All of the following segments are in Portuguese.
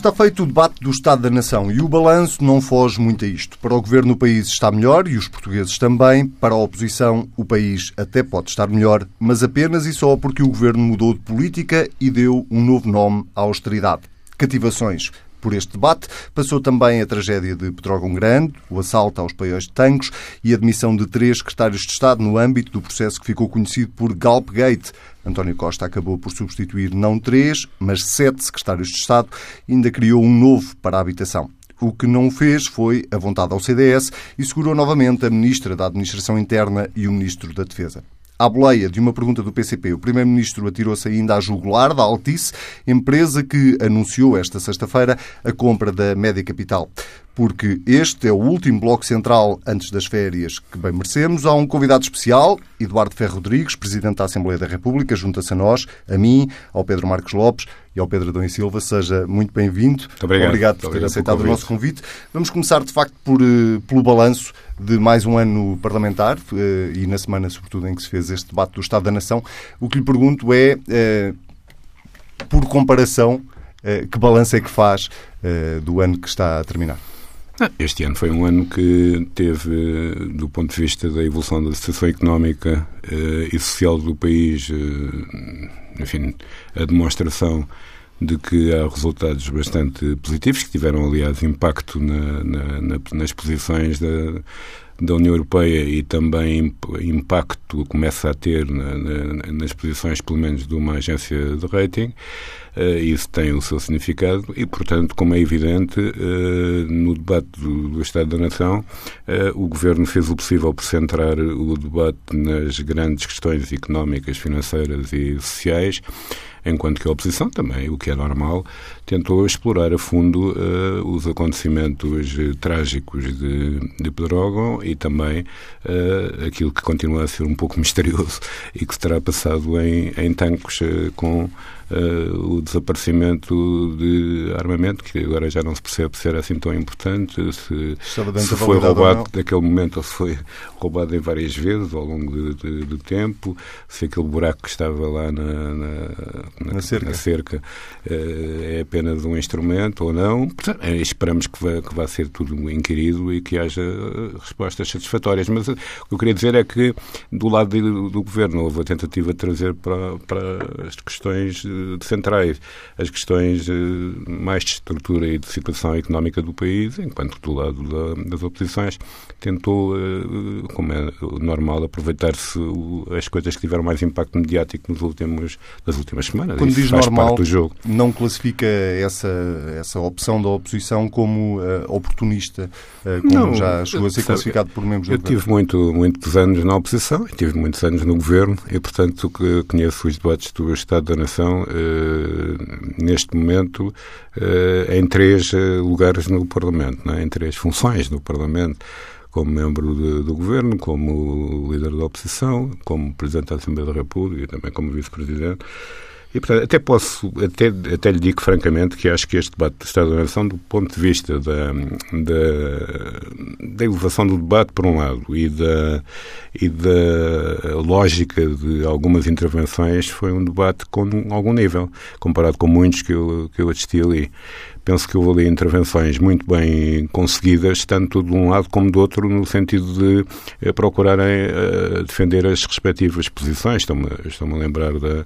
Está feito o debate do Estado da Nação e o balanço não foge muito a isto. Para o governo, o país está melhor e os portugueses também. Para a oposição, o país até pode estar melhor, mas apenas e só porque o governo mudou de política e deu um novo nome à austeridade. Cativações. Por este debate passou também a tragédia de Pedrógão Grande, o assalto aos paióis de Tancos e a demissão de três secretários de Estado no âmbito do processo que ficou conhecido por Galpgate. António Costa acabou por substituir não três, mas sete secretários de Estado e ainda criou um novo para a habitação. O que não fez foi a vontade ao CDS e segurou novamente a Ministra da Administração Interna e o Ministro da Defesa. À boleia de uma pergunta do PCP, o Primeiro-Ministro atirou-se ainda à jugular da Altice, empresa que anunciou esta sexta-feira a compra da Média Capital porque este é o último bloco central antes das férias que bem merecemos. Há um convidado especial, Eduardo Ferro Rodrigues, Presidente da Assembleia da República, junta-se a nós, a mim, ao Pedro Marcos Lopes e ao Pedro Adão e Silva. Seja muito bem-vindo. Obrigado. Obrigado por ter aceitado o nosso convite. Vamos começar, de facto, por, eh, pelo balanço de mais um ano parlamentar eh, e na semana, sobretudo, em que se fez este debate do Estado da Nação. O que lhe pergunto é, eh, por comparação, que balanço é que faz do ano que está a terminar? Este ano foi um ano que teve, do ponto de vista da evolução da situação económica eh, e social do país, eh, enfim, a demonstração de que há resultados bastante positivos, que tiveram, aliás, impacto na, na, na, nas posições da, da União Europeia e também impacto começa a ter nas posições, pelo menos, de uma agência de rating. Uh, isso tem o seu significado e, portanto, como é evidente, uh, no debate do, do, Estado da Nação, uh, o Governo fez o possível por centrar o debate nas grandes questões económicas, financeiras e sociais, enquanto que a oposição também, o que é normal, tentou explorar a fundo uh, os acontecimentos trágicos de, de Pedrógão e também uh, aquilo que continua a ser um pouco misterioso e que se terá passado em, em Tancos com uh, o desaparecimento de armamento, que agora já não se percebe se era assim tão importante, se, se foi roubado naquele momento ou se foi roubado em várias vezes ao longo de tempo, se aquele buraco que estava lá na, na, na cerca, na cerca é apenas um instrumento ou não. Portanto, é, esperamos que vá, que vá ser tudo inquirido e que haja respostas satisfatórias. Mas o que eu queria dizer é que, do lado do, do governo, houve a tentativa de trazer para, para as questões centrais as questões eh, mais de estrutura e de situação económica do país, enquanto do lado da, das oposições tentou, eh, como é normal, aproveitar-se as coisas que tiveram mais impacto mediático nos últimos, nas últimas semanas. Quando Isso diz normal, não classifica essa, essa opção da oposição como uh, oportunista, uh, como não, já chegou a ser classificado por membros do eu governo? Eu tive muito, muitos anos na oposição e tive muitos anos no governo e, portanto, que conheço os debates do Estado da Nação uh, neste momento em três lugares no Parlamento, é? em três funções no Parlamento como membro de, do governo, como líder da oposição, como presidente da Assembleia da República e também como vice-presidente. E, portanto, até posso, até, até lhe digo francamente que acho que este debate do Estado da Nação, do ponto de vista da, da, da elevação do debate, por um lado, e da, e da lógica de algumas intervenções, foi um debate com algum nível, comparado com muitos que eu, que eu assisti ali. Penso que houve ali intervenções muito bem conseguidas, tanto de um lado como do outro, no sentido de eh, procurarem eh, defender as respectivas posições. Estou-me estou a lembrar da.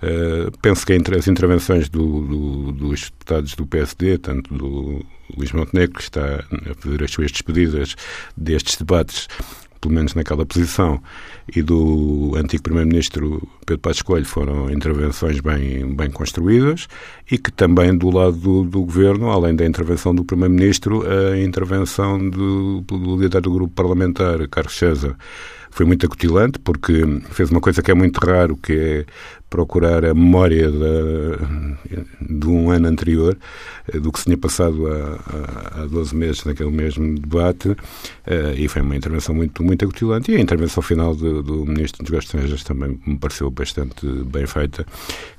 Uh, penso que entre as intervenções do, do, dos deputados do PSD, tanto do Luís Montenegro, que está a fazer as suas despedidas destes debates, pelo menos naquela posição, e do antigo Primeiro-Ministro Pedro Passos Coelho foram intervenções bem, bem construídas e que também do lado do, do Governo, além da intervenção do Primeiro-Ministro, a intervenção do, do líder do grupo parlamentar, Carlos César, foi muito acutilante porque fez uma coisa que é muito raro, que é procurar a memória de, de um ano anterior, eh, do que se tinha passado há, há 12 meses naquele mesmo debate, eh, e foi uma intervenção muito, muito acutilante. E a intervenção final do, do Ministro dos Negócios Estrangeiros também me pareceu bastante bem feita.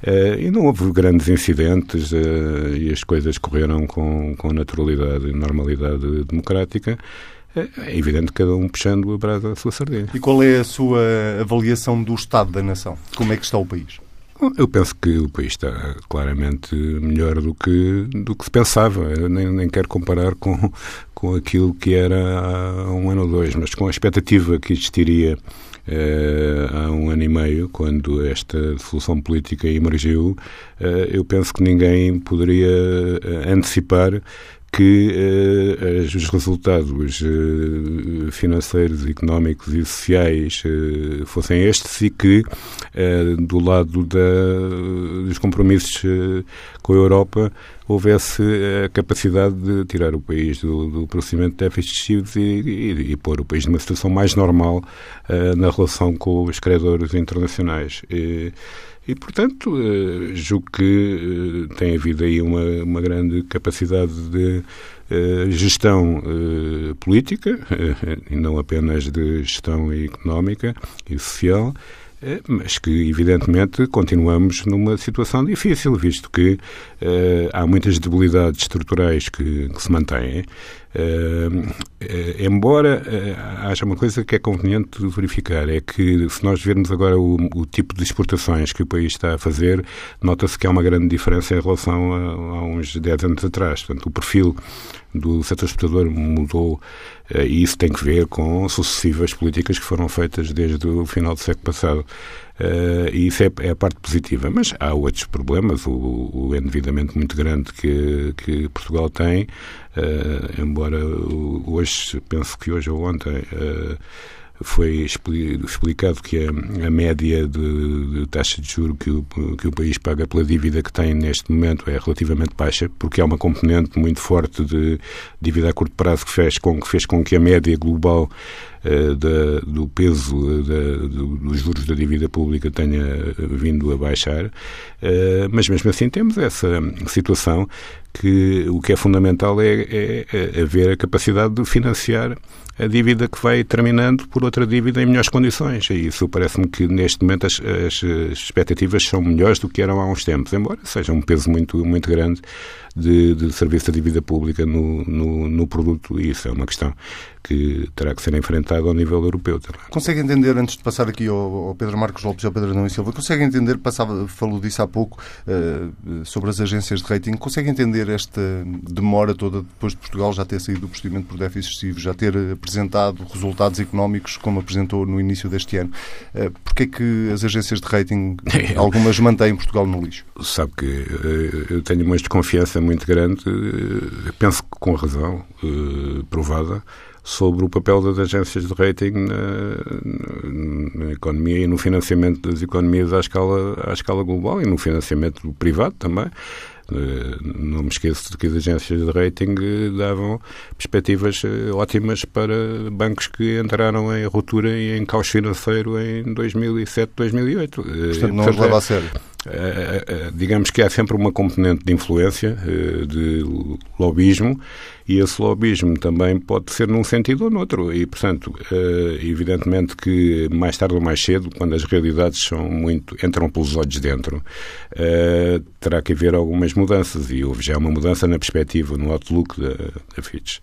Eh, e não houve grandes incidentes e as coisas correram com, com naturalidade e normalidade democrática. É evidente que cada um puxando a brasa à sua sardinha. E qual é a sua avaliação do Estado da Nação? Como é que está o país? Eu penso que o país está claramente melhor do que, do que se pensava. Eu nem, nem quero comparar com, com aquilo que era há um ano ou dois, mas com a expectativa que existiria eh, há um ano e meio, quando esta solução política emergiu, eh, eu penso que ninguém poderia eh, antecipar que eh, os resultados eh, financeiros, económicos e sociais eh, fossem estes e que, do lado da, dos compromissos com a Europa, houvesse a capacidade de tirar o país do, do procedimento de déficit excessivos e, e, e, pôr o país numa situação mais normal na relação com os credores internacionais. E, portanto, eh, julgo que eh, tem havido aí uma, uma grande capacidade de eh, gestão política, e não apenas de gestão económica e social, mas que, evidentemente, continuamos numa situação difícil, visto que há muitas debilidades estruturais que, que se mantêm Uh, embora uh, haja uma coisa que é conveniente verificar, é que se nós vermos agora o, o tipo de exportações que o país está a fazer, nota-se que há uma grande diferença em relação a, a uns 10 anos atrás. Portanto, o perfil do setor exportador mudou uh, e isso tem que ver com sucessivas políticas que foram feitas desde o final do século passado. Uh, e isso é, é, a parte positiva. Mas há outros problemas, o, o endividamento muito grande que, que Portugal tem, embora hoje, penso que hoje ou ontem, uh, foi explicado que a, a média de, de, taxa de juro que o, que o país paga pela dívida que tem neste momento é relativamente baixa, porque há uma componente muito forte de dívida a curto prazo que fez com que, fez com que a média global uh, da, do peso da, do, dos juros da dívida pública tenha vindo a baixar, uh, mas mesmo assim temos essa situação que o que é fundamental é, é, é haver a capacidade de financiar a dívida que vai terminando por outra dívida em melhores condições. E isso parece-me que neste momento as, as, expectativas são melhores do que eram há uns tempos, embora seja um peso muito, muito grande de, de serviço de dívida pública no, no, no, produto, e isso é uma questão que terá que ser enfrentada ao nível europeu também. Consegue entender, antes de passar aqui ao, ao Pedro Marcos Lopes e ao Pedro Adão e Silva, consegue entender, passava, falou disso há pouco, uh, sobre as agências de rating, consegue entender esta demora toda depois de Portugal já ter saído do procedimento por déficit excessivo, já ter apresentado resultados económicos como apresentou no iníio deste ano? Uh, Porquê é que as agências de rating, algumas mantêm Portugal no lixo? Sabe que uh, eu tenho uma desconfiança muito grande, eh, penso que com razão eh, provada, sobre o papel das agências de rating na, na, economia e no financiamento das economias à escala, à escala global e no financiamento privado também. Eh, não me esqueço de que as agências de rating davam perspectivas ótimas para bancos que entraram em ruptura e em caos financeiro em 2007, 2008. Portanto, não os leva a sério. Eh, eh, digamos que há sempre uma componente de influência, eh, de lobismo, e esse lobismo também pode ser num sentido ou noutro. E, portanto, evidentemente que mais tarde ou mais cedo, quando as realidades são muito entram pelos olhos dentro, terá que haver algumas mudanças. E houve já uma mudança na perspectiva, no outlook da, da Fitch.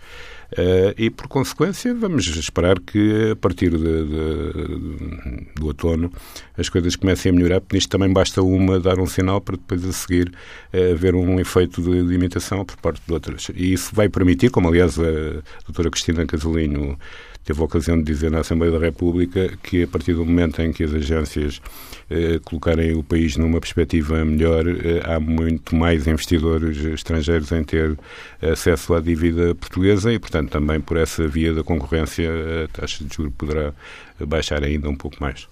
Uh, e, por consequência, vamos esperar que a partir de, de, do outono as coisas comecem a melhorar, porque nisto também basta uma dar um sinal para depois a seguir uh, haver um efeito de, de, imitação por parte de outras. E isso vai permitir, como aliás a doutora Cristina Casalinho teve a ocasião de dizer na Assembleia da República que a partir do momento em que as agências eh, colocarem o país numa perspectiva melhor, eh, há muito mais investidores estrangeiros em ter acesso à dívida portuguesa e, portanto, também por essa via da concorrência a taxa de juros poderá baixar ainda um pouco mais.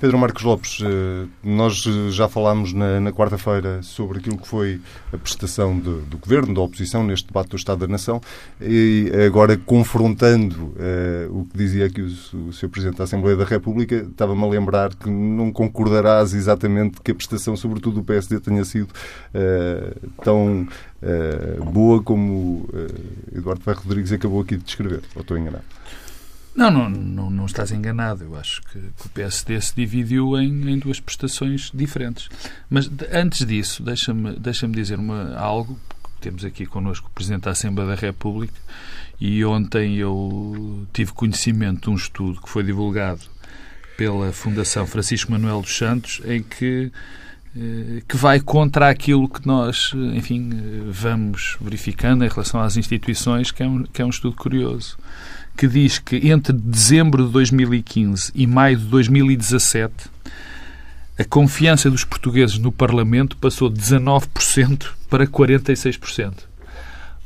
Pedro Marcos Lopes, eh, nós já falámos na, na quarta-feira sobre aquilo que foi a prestação de, do Governo, da oposição, neste debate do Estado da Nação, e agora confrontando uh, o que dizia aqui o, o Sr. Presidente da Assembleia da República, estava-me a lembrar que não concordarás exatamente que a prestação, sobretudo do PSD, tenha sido uh, tão uh, boa como Eduardo Ferro Rodrigues acabou aqui de descrever, ou estou enganado? Não, não, não, não estás enganado. Eu acho que, que o PSD se dividiu em, em, duas prestações diferentes. Mas de, antes disso, deixa-me deixa dizer uma, algo. Temos aqui connosco o Presidente da Assembleia da República e ontem eu tive conhecimento de um estudo que foi divulgado pela Fundação Francisco Manuel dos Santos em que eh, que vai contra aquilo que nós, enfim, vamos verificando em relação às instituições, que é um, que é um estudo curioso, que diz que entre dezembro de 2015 e maio de 2017 a confiança dos portugueses no Parlamento passou de 19% para 46%.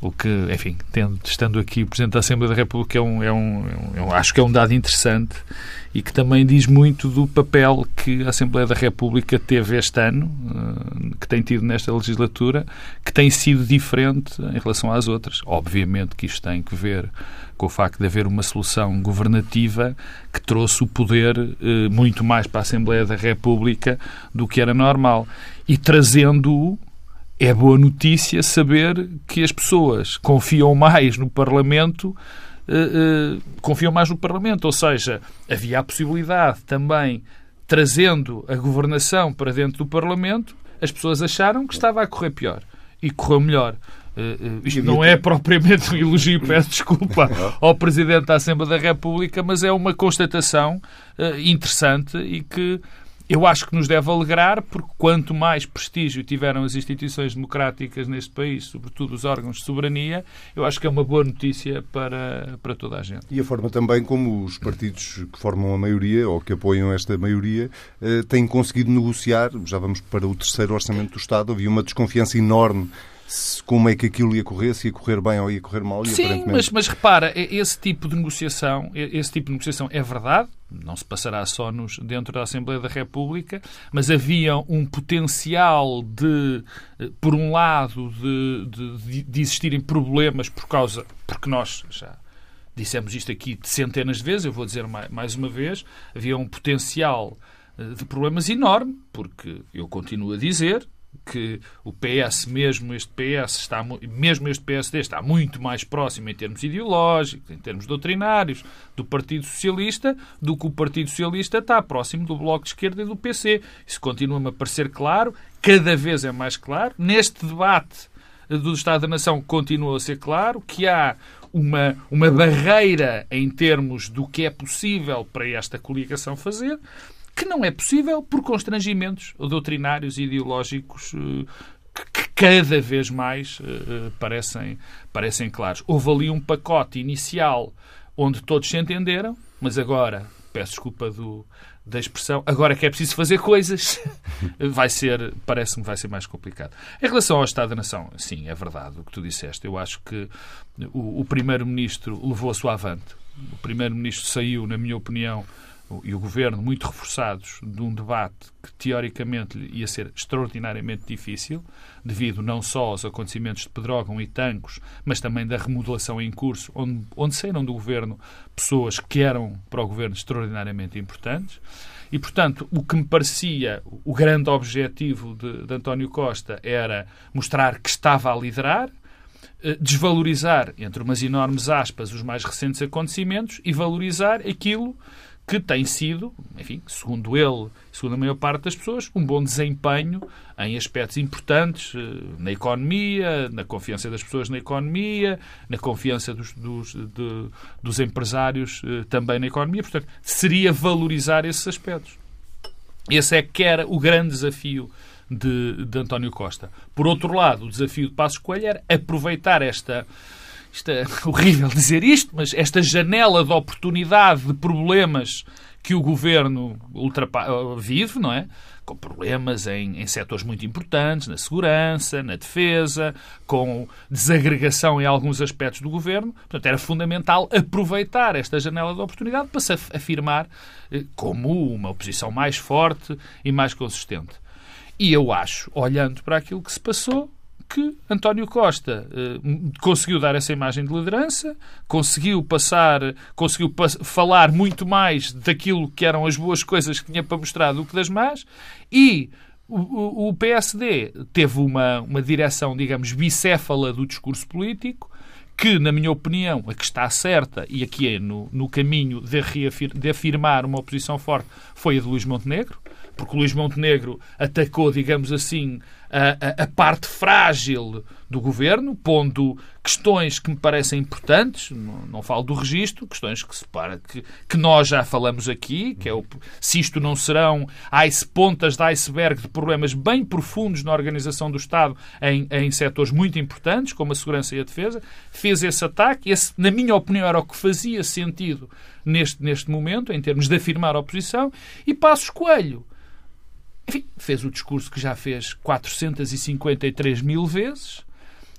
O que, enfim, tendo, estando aqui o Presidente da Assembleia da República, é um, é um, é um, acho que é um dado interessante e que também diz muito do papel que a Assembleia da República teve este ano, eh, que tem tido nesta legislatura, que tem sido diferente em relação às outras. Obviamente que isto tem que ver com o facto de haver uma solução governativa que trouxe o poder eh, muito mais para a Assembleia da República do que era normal. E trazendo-o é boa notícia saber que as pessoas confiam mais no Parlamento, uh, uh, confiam mais no Parlamento. Ou seja, havia a possibilidade também, trazendo a governação para dentro do Parlamento, as pessoas acharam que estava a correr pior. E correu melhor. Uh, isto não é propriamente um elogio, peço desculpa ao Presidente da Assembleia da República, mas é uma constatação interessante e que eu acho que nos deve alegrar, porque quanto mais prestígio tiveram as instituições democráticas neste país, sobretudo os órgãos de soberania, eu acho que é uma boa notícia para, para toda a gente. E a forma também como os partidos que formam a maioria, ou que apoiam esta maioria, eh, têm conseguido negociar, já vamos para o terceiro orçamento do Estado, havia uma desconfiança enorme como é que aquilo ia correr, se ia correr bem ou ia correr mal. Sim, mas, mas repara, esse tipo de negociação, esse tipo de negociação é verdade, não se passará só nos, dentro da Assembleia da República, mas havia um potencial de, eh, por um lado, de, de, de existirem problemas por causa, porque nós já dissemos isto aqui centenas de vezes, eu vou dizer mais, mais uma vez, havia um potencial eh, de problemas enorme, porque eu continuo a dizer, que o PS, mesmo este PS, está, mesmo este PSD, está muito mais próximo em termos ideológicos, em termos doutrinários, do Partido Socialista, do que o Partido Socialista está próximo do Bloco de Esquerda e do PC. Isso continua-me a parecer claro, cada vez é mais claro. Neste debate do Estado da Nação continua a ser claro que há uma, uma barreira em termos do que é possível para esta coligação fazer que não é possível por constrangimentos doutrinários e ideológicos eh, que cada vez mais uh, parecem, parecem claros. Houve ali um pacote inicial onde todos se entenderam, mas agora, peço desculpa do, da expressão, agora que é preciso fazer coisas, vai ser, parece-me, vai ser mais complicado. Em relação ao Estado da Nação, sim, é verdade o que tu disseste. Eu acho que o, o Primeiro-Ministro levou-se avante. O Primeiro-Ministro saiu, na minha opinião, e o governo muito reforçados de um debate que teoricamente ia ser extraordinariamente difícil, devido não só aos acontecimentos de Pedrógão e Tancos, mas também da remodelação em curso, onde, onde saíram do governo pessoas que eram para o governo extraordinariamente importantes. E, portanto, o que me parecia o grande objetivo de, de António Costa era mostrar que estava a liderar, eh, desvalorizar, entre umas enormes aspas, os mais recentes acontecimentos e valorizar aquilo que tem sido, enfim, segundo ele, segundo a maior parte das pessoas, um bom desempenho em aspectos importantes eh, na economia, na confiança das pessoas na economia, na confiança dos, dos, de, dos empresários eh, também na economia. Portanto, seria valorizar esses aspectos. Esse é que era o grande desafio de, de António Costa. Por outro lado, o desafio de Passos Coelho era aproveitar esta isto é horrível dizer isto, mas esta janela de oportunidade de problemas que o governo vive, não é? Com problemas em, em setores muito importantes, na segurança, na defesa, com desagregação em alguns aspectos do governo. Portanto, era fundamental aproveitar esta janela de oportunidade para se afirmar eh, como uma oposição mais forte e mais consistente. E eu acho, olhando para aquilo que se passou, que António Costa eh, conseguiu dar essa imagem de liderança, conseguiu passar, conseguiu falar muito mais daquilo que eram as boas coisas que tinha para mostrar do que das más, e o, o, PSD teve uma, uma direção, digamos, bicéfala do discurso político, que, na minha opinião, a que está certa e aqui é no, no caminho de, reafir, de afirmar uma oposição forte foi a de Luís Montenegro, porque Luís Montenegro atacou, digamos assim, a, a, parte frágil do governo, pondo questões que me parecem importantes, não, não falo do registro, questões que, se para, que, que nós já falamos aqui, que é o, se isto não serão ice, pontas de iceberg de problemas bem profundos na organização do Estado em, em setores muito importantes, como a segurança e a defesa, fez esse ataque. Esse, na minha opinião, era o que fazia sentido neste, neste momento, em termos de afirmar a oposição, e Passos Coelho enfim, fez o discurso que já fez 453 mil vezes,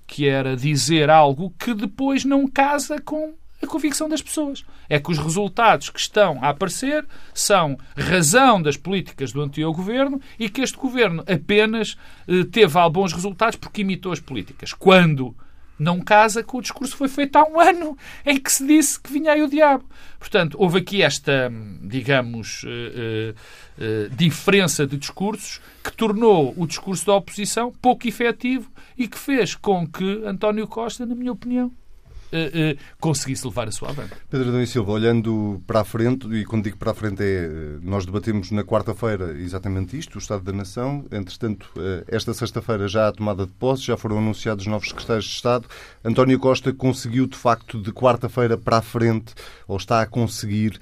que era dizer algo que depois não casa com a convicção das pessoas. É que os resultados que estão a aparecer são razão das políticas do anterior governo e que este governo apenas eh, teve bons resultados porque imitou as políticas. Quando não casa com o discurso que foi feito há um ano em que se disse que vinha aí o diabo. Portanto, houve aqui esta, digamos, uh, uh, uh, diferença de discursos que tornou o discurso da oposição pouco efetivo e que fez com que António Costa, na minha opinião, uh, uh, conseguisse levar a sua avante. Pedro Adão e Silva, olhando para a frente, e quando digo para a frente é, nós debatemos na quarta-feira exatamente isto, o Estado da Nação, entretanto, esta sexta-feira já há tomada de posse, já foram anunciados novos secretários de Estado. António Costa conseguiu, de facto, de quarta-feira para a frente, ou está a conseguir,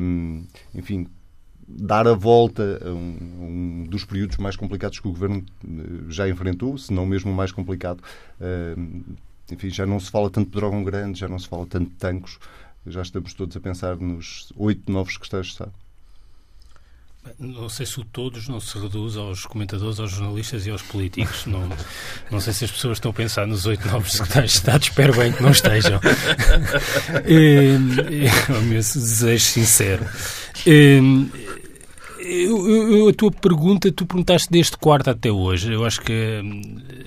um, enfim, dar a volta a um, um, dos períodos mais complicados que o Governo já enfrentou, se não mesmo o mais complicado enfim, já não se fala tanto de dragão grande, já não se fala tanto de tanques, já estamos todos a pensar nos oito novos secretários de Estado. Não sei se o todos não se reduz aos comentadores, aos jornalistas e aos políticos. Não, não sei se as pessoas estão a pensar nos oito novos secretários de Estado. Espero bem que não estejam. é, é, o meu desejo sincero. É, eu, eu, a tua pergunta, tu perguntaste desde quarta até hoje. Eu acho que.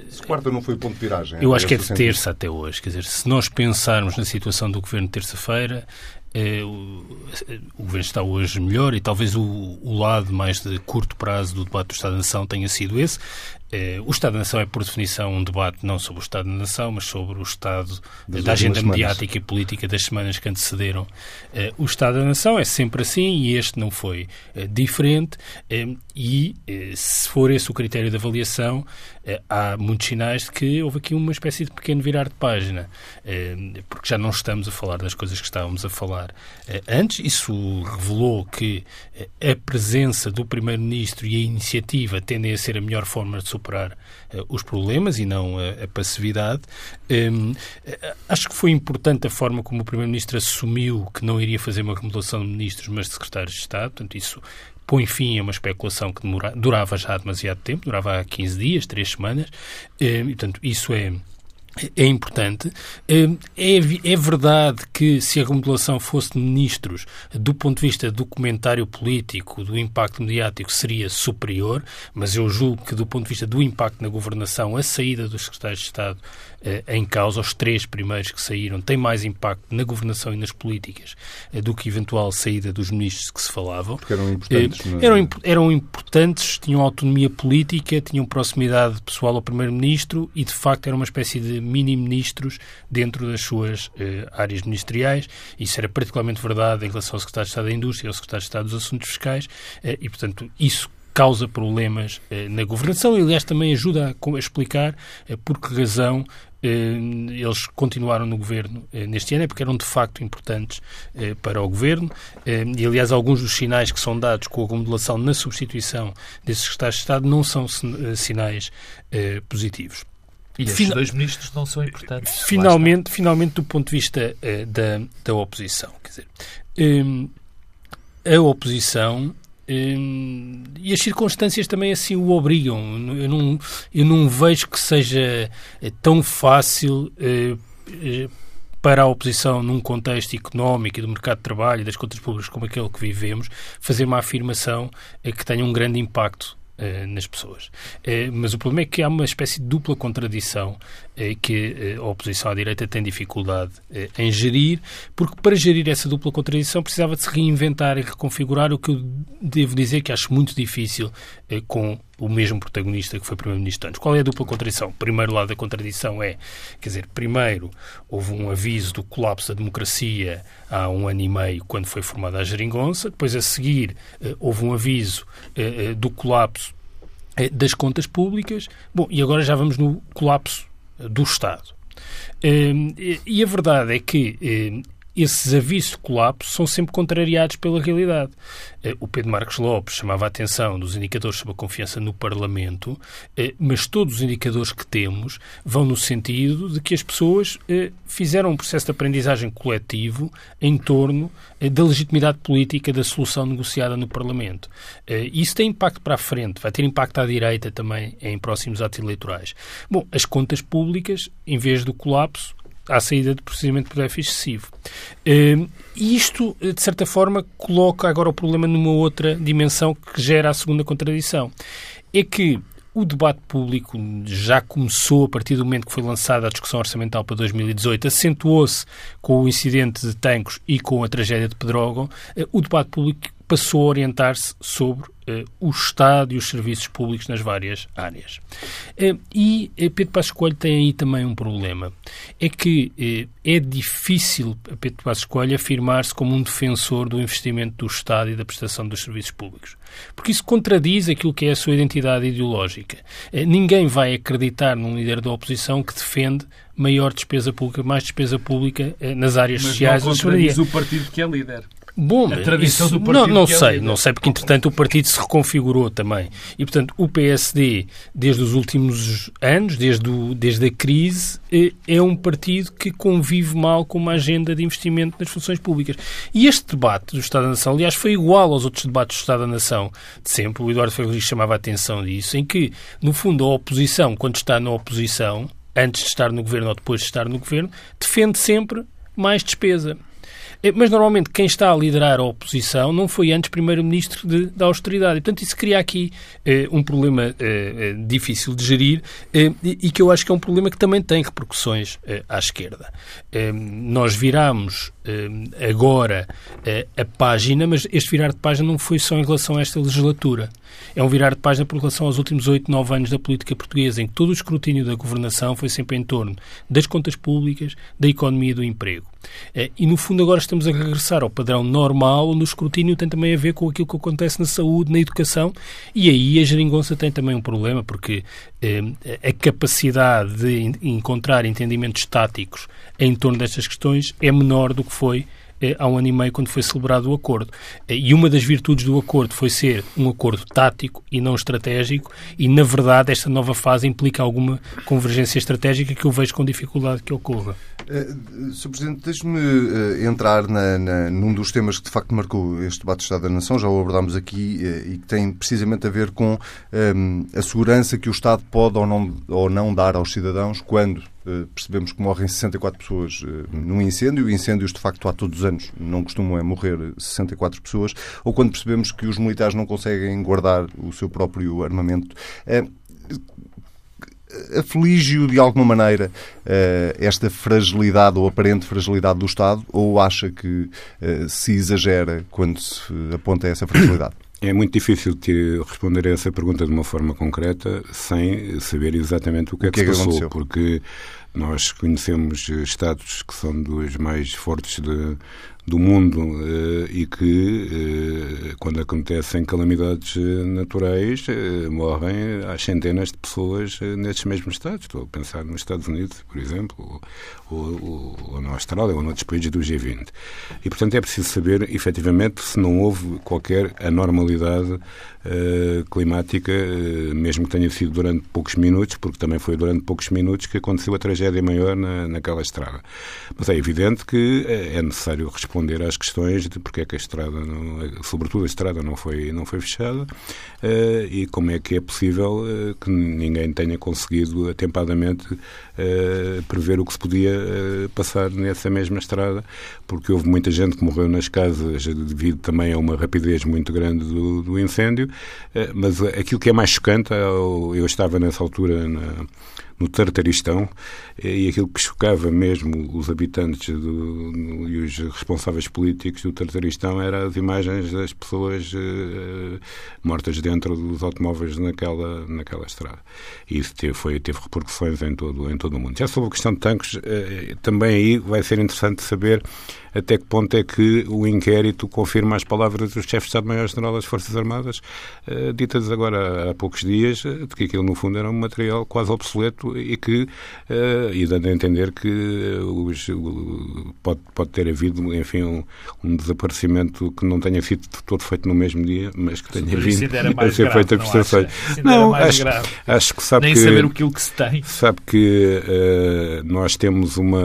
Se quarta não foi o ponto de viragem. Eu acho que é de terça até hoje. Quer dizer, se nós pensarmos na situação do governo de terça-feira, eh, o, governo está hoje melhor e talvez o, o, lado mais de curto prazo do debate do Estado da Nação tenha sido esse. Eh, o Estado da Nação é, por definição, um debate não sobre o Estado da Nação, mas sobre o estado das da agenda semanas. mediática e política das semanas que antecederam eh, o Estado da Nação. É sempre assim e este não foi eh, diferente. E, se for esse o critério de avaliação, há muitos sinais de que houve aqui uma espécie de pequeno virar de página, porque já não estamos a falar das coisas que estávamos a falar antes. Isso revelou que a presença do Primeiro-Ministro e a iniciativa tendem a ser a melhor forma de superar uh, os problemas e não a, a passividade. Um, eh, acho que foi importante a forma como o Primeiro-Ministro assumiu que não iria fazer uma remodelação de ministros, mas de secretários de Estado. Portanto, isso põe fim a uma especulação que demora, durava já demasiado tempo, durava há 15 dias, 3 semanas. Um, e, portanto, isso é é importante. Hum, é, é, verdade que se a remodelação fosse de ministros, do ponto de vista do comentário político, do impacto mediático, seria superior, mas eu julgo que, do ponto de vista do impacto na governação, a saída dos secretários de Estado eh, em causa, os três primeiros que saíram, tem mais impacto na governação e nas políticas eh, do que eventual saída dos ministros que se falavam. Porque eram importantes. Eh, eram, eram importantes, tinham autonomia política, tinham proximidade pessoal ao Primeiro-Ministro e, de facto, era uma espécie de mini-ministros dentro das suas áreas ministeriais. Isso era particularmente verdade em relação ao Secretário de Estado da Indústria ao Secretário de Estado dos Assuntos Fiscais e, portanto, isso causa problemas eh, na governação e, aliás, também ajuda a, a explicar eh, por que razão eh, eles continuaram no governo eh, neste ano, é porque eram de facto importantes eh, para o governo. E, aliás, alguns dos sinais que são dados com a remodelação na substituição desses secretários de Estado não são sinais positivos. E estes Final... dois ministros não são importantes. Finalmente, finalmente do ponto de vista da, da oposição. Quer dizer, a oposição Hum, e as circunstâncias também assim o obrigam. Eu não, eu não vejo que seja eh, tão fácil eh, para a oposição, num contexto económico e do mercado de trabalho e das contas públicas como aquele que vivemos, fazer uma afirmação que tenha um grande impacto nas pessoas. Eh, mas o problema é que há uma espécie de dupla contradição eh, que a oposição à direita tem dificuldade em gerir, porque para gerir essa dupla contradição precisava de se reinventar e reconfigurar, o que eu devo dizer que acho muito difícil com o mesmo protagonista que foi Primeiro-Ministro antes. Qual é a dupla contradição? O primeiro lado da contradição é, quer dizer, primeiro houve um aviso do colapso da democracia há um ano e meio, quando foi formada a geringonça, depois a seguir eh, houve um aviso eh, eh, do colapso das contas públicas. Bom, e agora já vamos no colapso do Estado. E a verdade é que esses avisos de colapso são sempre contrariados pela realidade. Eh, o Pedro Marcos Lopes chamava a atenção dos indicadores sobre a confiança no Parlamento, eh, mas todos os indicadores que temos vão no sentido de que as pessoas eh, fizeram um processo de aprendizagem coletivo em torno da legitimidade política da solução negociada no Parlamento. Isso tem impacto para a frente, vai ter impacto à direita também em próximos atos eleitorais. Bom, as contas públicas, em vez do colapso, à saída de procedimento déficit excessivo. Uh, isto, de certa forma, coloca agora o problema numa outra dimensão que gera a segunda contradição. É que o debate público já começou a partir do momento que foi lançada a discussão orçamental para 2018, acentuou-se com o incidente de Tancos e com a tragédia de Pedrógão. Uh, o debate público passou a orientar-se sobre o Estado e os serviços públicos nas várias áreas. Uh, e uh, Pedro Passos Coelho tem aí também um problema. É que é difícil a Pedro Passos Coelho afirmar-se como um defensor do investimento do Estado e da prestação dos serviços públicos. Porque isso contradiz aquilo que é a sua identidade ideológica. ninguém vai acreditar num líder da oposição que defende maior despesa pública, mais despesa pública nas áreas Mas sociais. Mas contradiz o partido que é líder. Bom, a tradição isso, do partido não, não sei, é não sei, porque entretanto o partido se reconfigurou também. E portanto o PSD, desde os últimos anos, desde, o, desde a crise, é, é um partido que convive mal com uma agenda de investimento nas funções públicas. E este debate do Estado da Nação, aliás, foi igual aos outros debates do Estado da Nação de sempre. O Eduardo Ferreira chamava a atenção disso, em que, no fundo, a oposição, quando está na oposição, antes de estar no governo ou depois de estar no governo, defende sempre mais despesa. É, mas normalmente quem está a liderar a oposição não foi antes primeiro-ministro da austeridade. E, portanto, isso cria aqui eh, um problema eh, eh, difícil de gerir eh, e que eu acho que é um problema que também tem repercussões eh, à esquerda. Eh, nós viramos agora a página, mas este virar de página não foi só em relação a esta legislatura. É um virar de página por relação aos últimos oito, nove anos da política portuguesa, em que todo o escrutínio da governação foi sempre em torno das contas públicas, da economia e do emprego. E, no fundo, agora estamos a regressar ao padrão normal, onde o escrutínio tem também a ver com aquilo que acontece na saúde, na educação, e aí a geringonça tem também um problema, porque eh, a capacidade de encontrar entendimentos táticos em torno destas questões é menor do que foi eh, há um ano e meio quando foi celebrado o acordo. Eh, e uma das virtudes do acordo foi ser um acordo tático e não estratégico, e na verdade esta nova fase implica alguma convergência estratégica que eu vejo com dificuldade que ocorra. Uh, Sr. Presidente, deixe-me uh, entrar na, na, num dos temas que de facto marcou este debate do Estado da Nação, já o abordámos aqui, uh, e que tem precisamente a ver com um, a segurança que o Estado pode ou não, ou não dar aos cidadãos quando percebemos que morrem 64 pessoas eh, num incêndio, incêndios de facto há todos os anos não costumam é morrer 64 pessoas, ou quando percebemos que os militares não conseguem guardar o seu próprio armamento. Eh, aflige-o de alguma maneira esta fragilidade ou aparente fragilidade do Estado, ou acha que se exagera quando se aponta essa fragilidade? É muito difícil te responder a essa pergunta de uma forma concreta sem saber exatamente o que, o é, que é que, se passou, porque nós conhecemos Estados que são dos mais fortes de, do mundo uh, e que, uh, quando acontecem calamidades eh, naturais, morrem às centenas de pessoas nesses mesmos estados. Estou a pensar nos Estados Unidos, por exemplo, ou, ou, ou na Austrália, ou noutros países do G20. E, portanto, é preciso saber, efetivamente, se não houve qualquer anormalidade climática, mesmo que tenha sido durante poucos minutos, porque também foi durante poucos minutos que aconteceu a tragédia maior na, naquela estrada. Mas é evidente que é necessário responder às questões de porque é que a estrada, não, sobretudo a estrada, não foi, não foi fechada e como é que é possível que ninguém tenha conseguido atempadamente prever o que se podia passar nessa mesma estrada, porque houve muita gente que morreu nas casas devido também a uma rapidez muito grande do, do incêndio, mas aquilo que é mais chocante, eu estava nessa altura na no Tartaristão, e aquilo que chocava mesmo os habitantes do, e os responsáveis políticos do Tartaristão era as imagens das pessoas mortas dentro dos automóveis naquela, naquela estrada. E isso teve, foi, teve repercussões em todo, em todo o mundo. Já sobre a questão de tanques, também aí vai ser interessante saber até que ponto é que o inquérito confirma as palavras do chefe de Estado-Maior-General das Forças Armadas, uh, ditas agora há poucos dias, de que aquilo no fundo era um material quase obsoleto e que, uh, e dando a entender que os, pode, pode ter havido, enfim, um, um, desaparecimento que não tenha sido todo feito no mesmo dia, mas que tenha vindo a ser feito a prestações. Não, acho, acho que sabe Nem que, saber aquilo que se tem. Sabe que uh, nós temos uma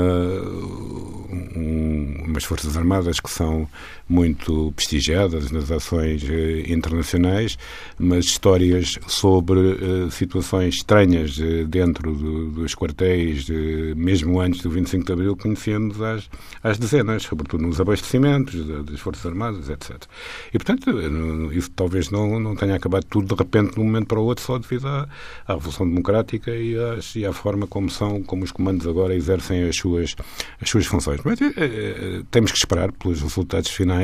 um, umas Forças Armadas que são muito prestigiadas nas ações eh, internacionais, mas histórias sobre eh, situações estranhas eh, dentro do, dos quartéis, mesmo antes do 25 de Abril, conhecemos às, às dezenas, sobretudo nos abastecimentos das Forças Armadas, etc. E, portanto, isso talvez não, não tenha acabado tudo de repente, de um momento para o outro, só devido à, à Revolução Democrática e, às, e à forma como são, como os comandos agora exercem as suas, as suas funções. Mas temos que esperar pelos resultados finais.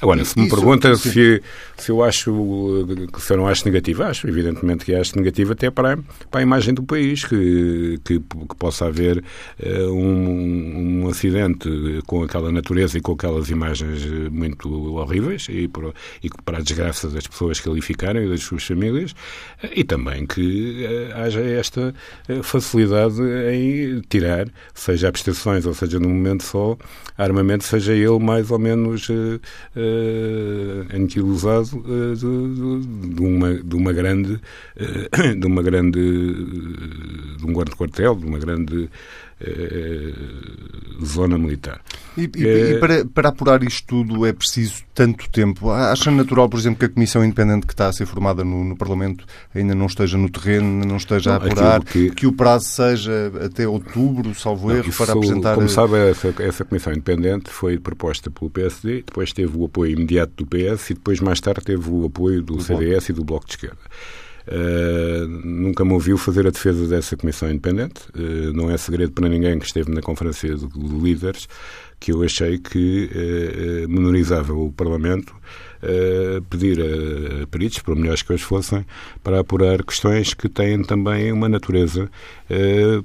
Agora, se me Isso, pergunta se, se eu acho se eu não acho negativo, acho, evidentemente que acho negativo até para, para a imagem do país, que, que, que possa haver uh, um, um acidente com aquela natureza e com aquelas imagens muito horríveis e, por, e para a desgraça das pessoas que ali ficaram e das suas famílias, e também que uh, haja esta facilidade em tirar, seja abstenções ou seja num momento só, armamento, seja ele mais ou menos uh, uh, anquilosado uh, de, de, uma, de uma grande de uma grande de um guarda-quartel, de uma grande eh, zona militar. E, e, e para, para, apurar isto tudo é preciso tanto tempo? Acha natural, por exemplo, que a Comissão Independente que está a ser formada no, no Parlamento ainda não esteja no terreno, não esteja não, a apurar, que... que... o prazo seja até outubro, salvo erro, para apresentar... Como sabe, essa, essa Comissão Independente foi proposta pelo PSD, depois teve o apoio imediato do PS e depois, mais tarde, teve o apoio do, do CDS Bloco. e do Bloco de Esquerda. Uh, nunca me ouviu fazer a defesa dessa comissão independente. Uh, não é segredo para ninguém que esteve na conferência de, de líderes que eu achei que uh, menorizava o Parlamento pedir a, peritos, por melhores que eles fossem, para apurar questões que têm também uma natureza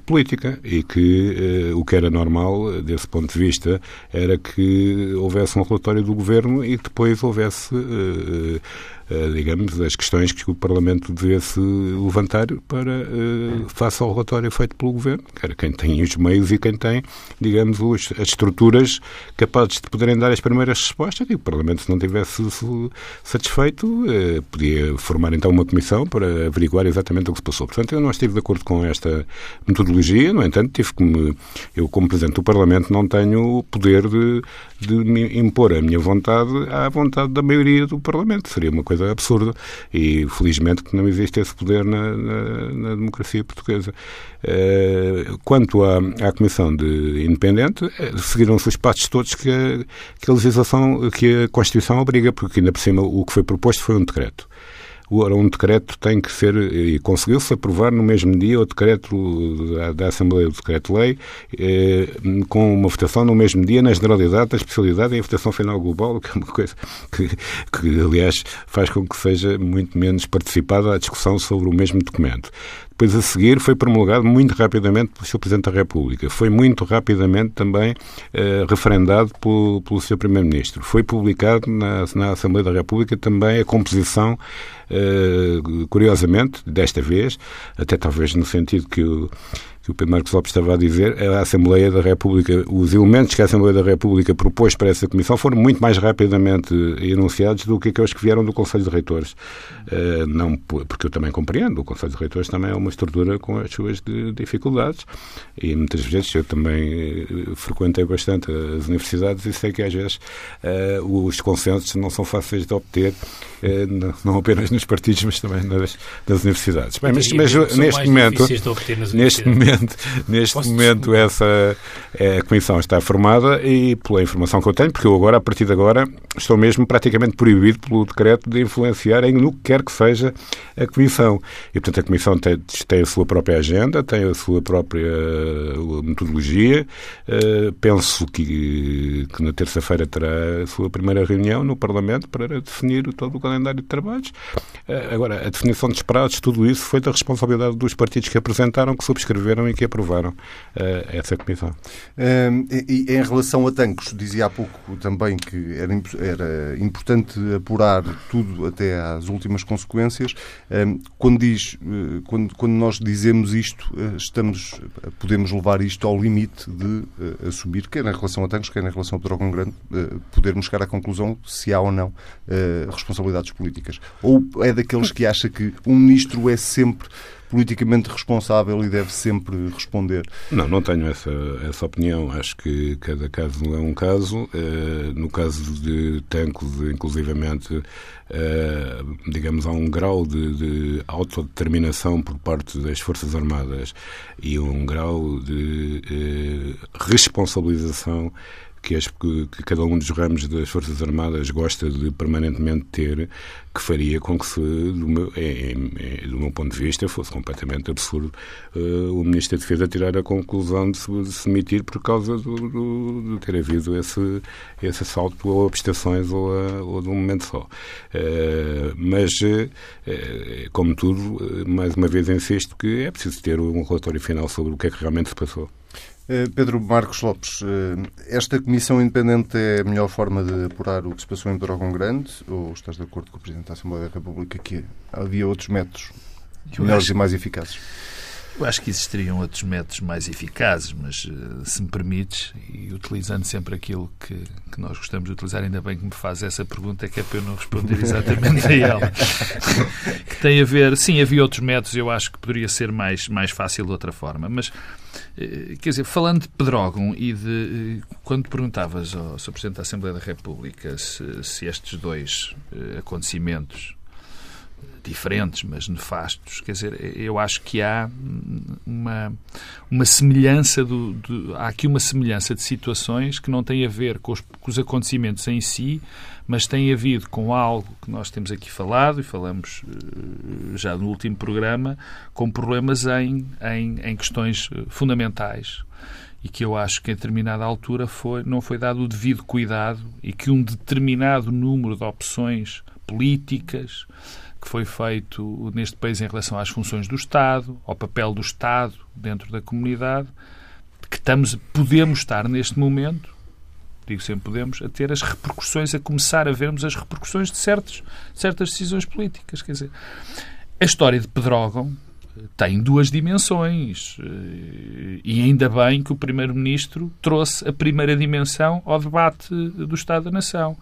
política e que o que era normal, desse ponto de vista, era que houvesse um relatório do Governo e depois houvesse eh, digamos, as questões que o Parlamento devesse levantar para, eh, face ao relatório feito pelo Governo, quer quem tem os meios e quem tem, digamos, os, as estruturas capazes de poderem dar as primeiras respostas e o Parlamento, se não tivesse satisfeito, eh, podia formar então uma comissão para averiguar exatamente o que se passou. Portanto, eu não estive de acordo com esta metodologia, no entanto, tive que me, eu como Presidente do Parlamento não tenho o poder de, de impor a minha vontade à vontade da maioria do Parlamento. Seria uma coisa absurda e felizmente que não existe esse poder na, na, na democracia portuguesa. Uh, quanto à, à, Comissão de Independente, uh, seguiram-se os passos todos que que a legislação, que a Constituição obriga, porque ainda por cima o que foi proposto foi um decreto. Ora, um decreto tem que ser, e conseguiu-se aprovar no mesmo dia o decreto da, da Assembleia, o decreto-lei, eh, com uma votação no mesmo dia, na generalidade, na especialidade e a votação final global, que é uma coisa que, que, aliás, faz com que seja muito menos participada a discussão sobre o mesmo documento. Depois, a seguir, foi promulgado muito rapidamente pelo Sr. Presidente da República. Foi muito rapidamente também eh, referendado pelo, pelo Sr. Primeiro-Ministro. Foi publicado na, na Assembleia da República também a composição, eh, curiosamente, desta vez, até talvez no sentido que o que o Pedro Marcos Lopes estava a dizer, a Assembleia da República, os elementos que a Assembleia da República propôs para essa comissão foram muito mais rapidamente enunciados do que aqueles que vieram do Conselho de Reitores. Uh, não, porque eu também compreendo, o Conselho de Reitores também é uma estrutura com as suas dificuldades e muitas vezes eu também eh, frequentei bastante as universidades e sei que às vezes uh, os consensos não são fáceis de obter, uh, não apenas nos partidos, mas também nas, nas universidades. Bem, mas, mas neste momento, neste momento momento, neste momento essa é, a comissão está formada e pela informação que eu tenho, porque eu agora, a partir de agora, estou mesmo praticamente proibido pelo decreto de influenciar em no que quer que seja a comissão. E, portanto, a comissão tem, tem a sua própria agenda, tem a sua própria uh, metodologia. Uh, penso que, que na terça-feira terá a sua primeira reunião no Parlamento para definir todo o calendário de trabalhos. Uh, agora, a definição de esperados, tudo isso foi da responsabilidade dos partidos que apresentaram, que subscreveram e que aprovaram essa comissão. e, em relação a tanques, dizia há pouco também que era, era importante apurar tudo até às últimas consequências. Quando, diz, quando, quando nós dizemos isto, estamos, podemos levar isto ao limite de assumir, quer em relação a tanques, quer em relação ao Pedrógão Grande, podermos chegar à conclusão se há ou não responsabilidades políticas. Ou é daqueles que acha que um ministro é sempre politicamente responsável e deve sempre responder. Não, não tenho essa, essa opinião. Acho que cada caso é um caso. Uh, no caso de Tancos, inclusivamente, uh, digamos, há um grau de, de, autodeterminação por parte das Forças Armadas e um grau de uh, responsabilização que, as, que, cada um dos ramos das Forças Armadas gosta de permanentemente ter, que faria com que, se, do meu, é, é, do meu ponto de vista, fosse completamente absurdo uh, o Ministro da Defesa tirar a conclusão de se, de se por causa do, do, de ter havido esse, esse assalto ou a prestações ou, ou de um momento só. Uh, mas, uh, como tudo, mais uma vez insisto que é preciso ter um relatório final sobre o que é que realmente se passou. Eh, Pedro Marcos Lopes, eh, esta comissão independente é a melhor forma de apurar o que se passou em Dragão Grande ou estás de acordo com o Presidente da Assembleia da República que havia outros métodos melhores e mais eficazes? Eu acho que existiriam outros métodos mais eficazes, mas eh, se me permites, e utilizando sempre aquilo que, que nós gostamos de utilizar, ainda bem que me faz essa pergunta, que é para eu não responder exatamente a ela. que tem a ver, sim, havia outros métodos, eu acho que poderia ser mais, mais fácil de outra forma, mas eh, quer dizer, falando de Pedrógão e de. Eh, quando perguntavas ao Sr. Presidente da Assembleia da República se, se estes dois acontecimentos diferentes, mas nefastos. Quer dizer, eu acho que há uma, uma semelhança do, do, há aqui uma semelhança de situações que não tem a ver com os, com os acontecimentos em si, mas tem havido com algo que nós temos aqui falado e falamos uh, já no último programa, com problemas em, em, em questões eh, fundamentais e que eu acho que em determinada altura foi, não foi dado o devido cuidado e que um determinado número de opções políticas que foi feito neste país em relação às funções do Estado, ao papel do Estado dentro da comunidade, que estamos, podemos estar neste momento, digo sempre podemos, a ter as repercussões, a começar a vermos as repercussões de certos, certas decisões políticas. Quer dizer, a história de Pedrógão tem duas dimensões eh, e ainda bem que o Primeiro-Ministro trouxe a primeira dimensão ao debate do Estado da Nação,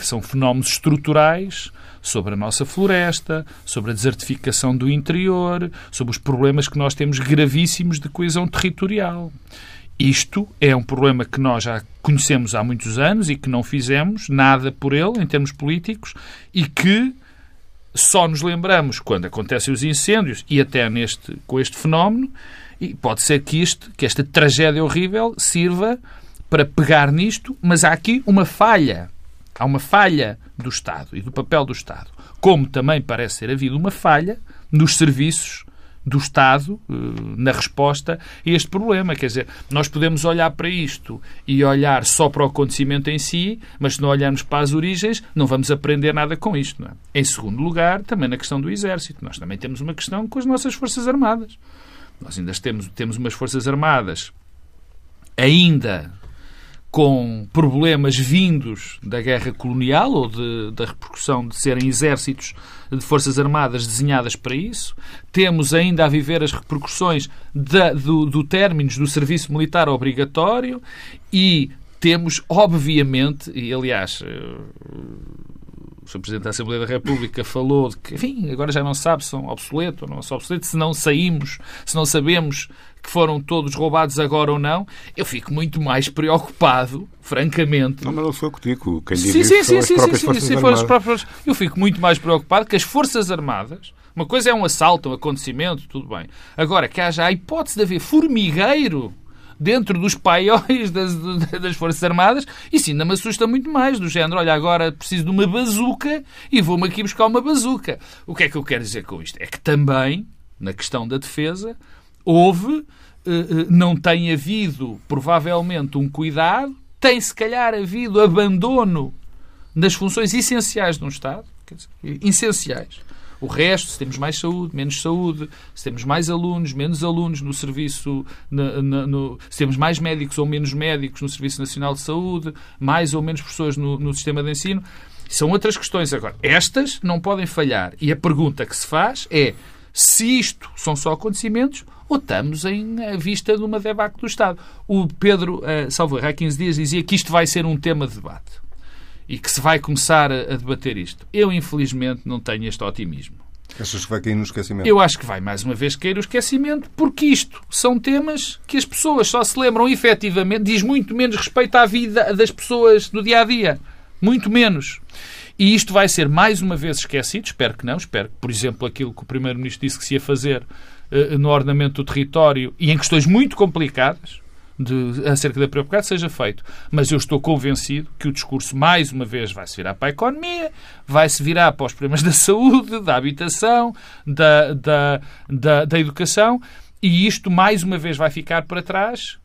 que são fenómenos estruturais sobre a nossa floresta, sobre a desertificação do interior, sobre os problemas que nós temos gravíssimos de coesão territorial. Isto é um problema que nós já conhecemos há muitos anos e que não fizemos nada por ele em termos políticos e que só nos lembramos quando acontecem os incêndios e até neste, com este fenómeno e pode ser que, isto, que esta tragédia horrível sirva para pegar nisto, mas há aqui uma falha Há uma falha do Estado e do papel do Estado. Como também parece ter havido uma falha nos serviços do Estado eh, na resposta a este problema. Quer dizer, nós podemos olhar para isto e olhar só para o acontecimento em si, mas se não olharmos para as origens, não vamos aprender nada com isto. É? Em segundo lugar, também na questão do Exército. Nós também temos uma questão com as nossas Forças Armadas. Nós ainda temos, temos umas Forças Armadas ainda com problemas vindos da guerra colonial ou de, da repercussão de serem exércitos de forças armadas desenhadas para isso. Temos ainda a viver as repercussões da, do, do término do serviço militar obrigatório e temos, obviamente, e aliás, eh, o Sr. Presidente da Assembleia da República falou de que, enfim, agora já não sabe se são obsoletos ou não são obsoletos, se não saímos, se não sabemos que foram todos roubados agora ou não, eu fico muito mais preocupado, francamente. Não, mas não sou eu que digo. Quem diz sim, sim, sim, sim, sim, sim, Armadas. as próprias- Eu fico muito mais preocupado que as Forças Armadas. Uma coisa é um assalto, um acontecimento, tudo bem. Agora, que haja a hipótese de haver formigueiro dentro dos paióis das, das Forças Armadas, isso ainda me assusta muito mais, do género, olha, agora preciso de uma bazuca e vou-me aqui buscar uma bazuca. O que é que eu quero dizer com isto? É que também, na questão da defesa, houve, eh, eh, não tem havido, provavelmente, um cuidado, tem se calhar havido abandono das funções essenciais de um Estado, dizer, essenciais. O resto, se temos mais saúde, menos saúde, se temos mais alunos, menos alunos no serviço, na- na- no- se temos mais médicos ou menos médicos no Serviço Nacional de Saúde, mais ou menos pessoas no, no sistema de ensino, são outras questões. Agora, estas não podem falhar. E a pergunta que se faz é se isto são só acontecimentos ou estamos em eh, vista de uma debacle do Estado. O Pedro, uh, há 15 dias dizia que isto vai ser um tema de debate e que se vai começar a, a debater isto. Eu, infelizmente, não tenho este otimismo. Achas que vai cair no esquecimento? Eu acho que vai mais uma vez cair o esquecimento, porque isto são temas que as pessoas só se lembram efetivamente, diz muito menos respeito à vida das pessoas do dia a dia. Muito menos. E isto vai ser mais uma vez esquecido, espero que não, espero que, por exemplo, aquilo que o Primeiro-Ministro disse que se ia fazer eh, no ordenamento do território e em questões muito complicadas, de, acerca da preocupação seja feito. Mas eu estou convencido que o discurso, mais uma vez, vai se virar para a economia, vai se virar para os problemas da saúde, da habitação, da, da, da, da educação, e isto, mais uma vez, vai ficar para trás,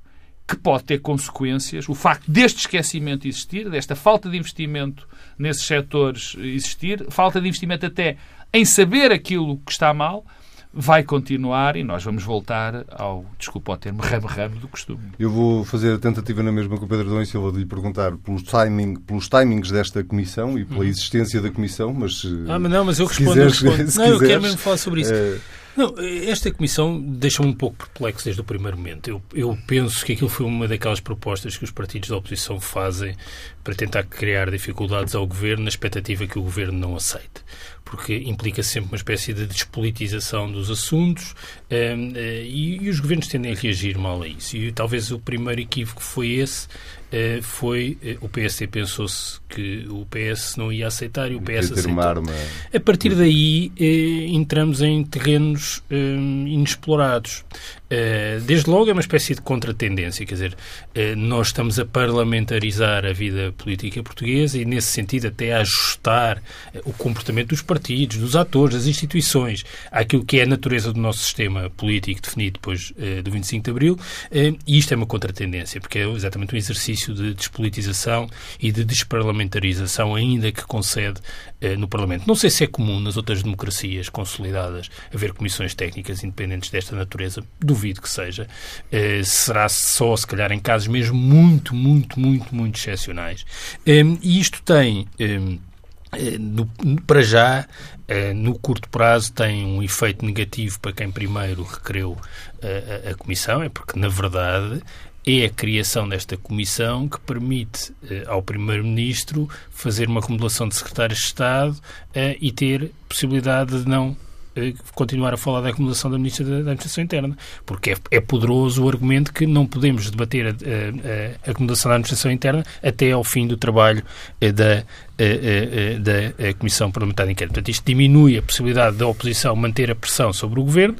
que pode ter consequências. O facto deste esquecimento existir, desta falta de investimento nesses setores existir, falta de investimento até em saber aquilo que está mal, vai continuar e nós vamos voltar ao, desculpa o termo, ramo-ramo do costume. Eu vou fazer a tentativa na mesma com o Pedro Dom e Silva de lhe perguntar pelos, timing, pelos timings desta comissão e pela existência da comissão, mas... Ah, mas não, mas eu respondo. eu quiseres- respondo. se não, eu quero quiseres, mesmo falar sobre isso. eh, Não, esta comissão deixa-me um pouco perplexo desde o primeiro momento. Eu, eu penso que aquilo foi uma daquelas propostas que os partidos da oposição fazem para tentar criar dificuldades ao governo na expectativa que o governo não aceite. Porque implica sempre uma espécie de despolitização dos assuntos eh, eh, e, e os governos tendem a reagir mal a isso. E talvez o primeiro equívoco foi esse. Eh, foi eh, o PSD pensou-se que o PS não ia aceitar e o PS aceitou. arma... A partir daí eh, entramos em terrenos inexplorados. Eh, desde logo é uma espécie de contratendência, quer dizer, eh, nós estamos a parlamentarizar a vida política portuguesa e nesse sentido até a ajustar eh, o comportamento dos partidos, dos atores, das instituições, àquilo que é a natureza do nosso sistema político definido depois do 25 de Abril. E isto é uma contratendência, porque é exatamente um exercício de despolitização e de desparlamentarização ainda que concede no Parlamento. Não sei se é comum nas outras democracias consolidadas haver comissões técnicas independentes desta natureza. Duvido que seja. Eh, será só, se calhar, em casos mesmo muito, muito, muito, muito excepcionais. Em, e isto tem. em, eh, para já, eh, no curto prazo, tem um efeito negativo para quem primeiro requereu eh, a, a Comissão, é porque, na verdade, é a criação desta Comissão que permite eh, ao Primeiro-Ministro fazer uma acumulação de secretários de Estado eh, e ter possibilidade de não eh, continuar a falar da acumulação da Ministra da, Administração Interna, porque é, é poderoso o argumento que não podemos debater a, a- a acumulação da Administração Interna até ao fim do trabalho eh, da, eh, eh, da Comissão Parlamentar de Inquérito. Portanto, isto diminui a possibilidade da oposição manter a pressão sobre o Governo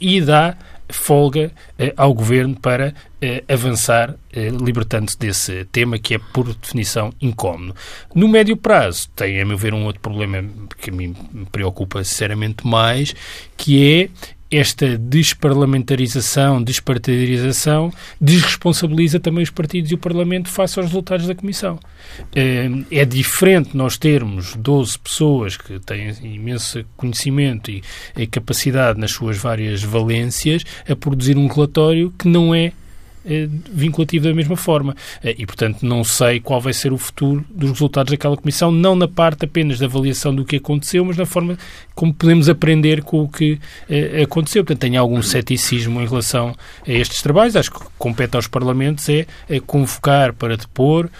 e dá folga eh, ao Governo para eh, avançar, eh, libertando-se desse tema que é, por definição, incómodo. No médio prazo, tem, a meu ver, um outro problema que me preocupa sinceramente mais, que é esta desparlamentarização, despartidarização, desresponsabiliza também os partidos e o Parlamento face aos resultados da Comissão. Eh, É diferente nós termos 12 pessoas que têm imenso conhecimento e, e capacidade nas suas várias valências a produzir um relatório que não é vinculativo da mesma forma. E, portanto, não sei qual vai ser o futuro dos resultados daquela comissão, não na parte apenas da avaliação do que aconteceu, mas na forma como podemos aprender com o que aconteceu. Portanto, tenho algum ceticismo em relação a estes trabalhos. Acho que compete aos Parlamentos é, é convocar para depor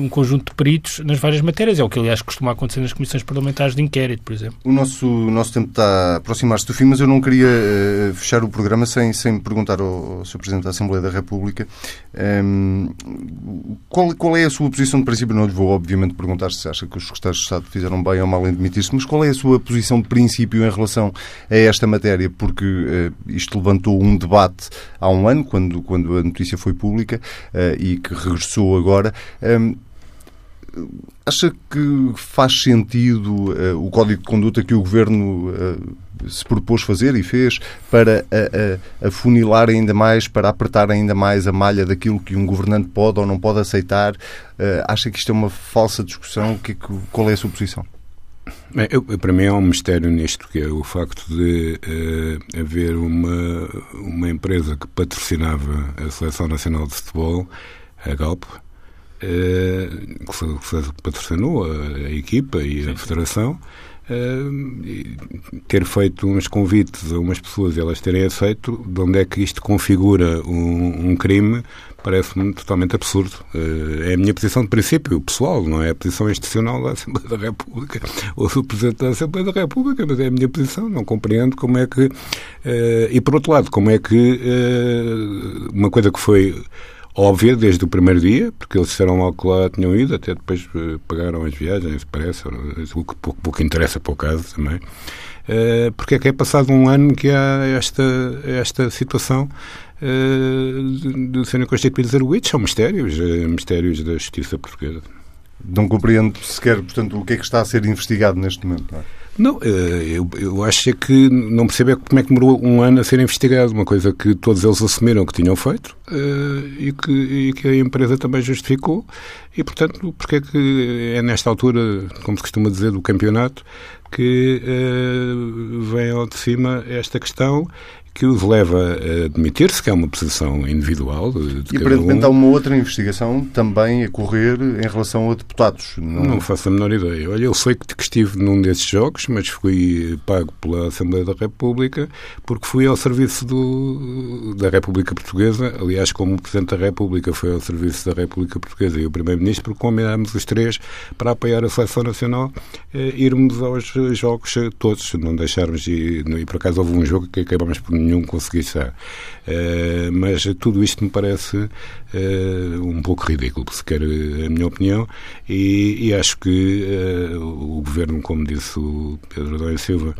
um conjunto de peritos nas várias matérias. É o que, aliás, costuma acontecer nas comissões parlamentares de inquérito, por exemplo. O nosso, o nosso tempo está a aproximar-se do fim, mas eu não queria fechar o programa sem, sem perguntar ao, ao Sr. Presidente da Assembleia da República um, qual, qual é a sua posição de princípio. Não lhe vou, obviamente, perguntar se acha que os secretários de Estado fizeram bem ou mal em demitir-se, mas qual é a sua posição de princípio em relação a esta matéria? Porque uh, isto levantou um debate há um ano, quando, quando a notícia foi pública, uh, e que regressou agora. Um, acha que faz sentido uh, o código de conduta que o Governo uh, se propôs fazer e fez para uh, afunilar ainda mais, para apertar ainda mais a malha daquilo que um governante pode ou não pode aceitar? acha que isto é uma falsa discussão? Que, que, qual é a sua posição? Bem, eu, para mim é um mistério nisto, que é o facto de haver uma, uma empresa que patrocinava a Seleção Nacional de Futebol, a Galp, eh, que patrocinou a, equipa e sim, a federação, uh, ter feito uns convites a umas pessoas e elas terem aceito, de onde é que isto configura um, um crime, parece-me totalmente absurdo. Uh, é a minha posição de princípio pessoal, não é a posição institucional da Assembleia da República ou do Presidente da Assembleia da República, mas é a minha posição. Não compreendo como é que. e por outro lado, como é que uma coisa que foi óbvia desde o primeiro dia, porque eles disseram logo que lá tinham ido, até depois uh, pagaram as viagens, parece, o que pouco, pouco interessa para o caso também. Uh, porque é que é passado um ano que há esta, esta situação uh, de serem constituídos arguidos? São mistérios, uh, mistérios da justiça portuguesa. Não compreendo sequer, portanto, o que é que está a ser investigado neste momento. Não é? Não, eh, eu, eu acho é que não percebo é como é que demorou um ano a ser investigado, uma coisa que todos eles assumiram que tinham feito uh, e, que, e que a empresa também justificou e, portanto, porque é que é nesta altura, como se costuma dizer, do campeonato, que uh, vem ao de cima esta questão que os leva a admitir-se que é uma posição individual. De e aparentemente um. há uma outra investigação também a correr em relação a deputados. Não, não faço a menor ideia. Olha, eu sei que estive num desses jogos, mas fui pago pela Assembleia da República porque fui ao serviço do, da República Portuguesa. Aliás, como o Presidente da República foi ao serviço da República Portuguesa e o Primeiro-Ministro, combinámos os três para apoiar a Seleção Nacional, eh, irmos aos jogos todos, não deixarmos. E por acaso houve um jogo que acabámos por nenhum consegui estar. Uh, mas tudo isto me parece uh, um pouco ridículo, se quer a minha opinião, e, e acho que uh, o Governo, como disse o Pedro Adão Silva,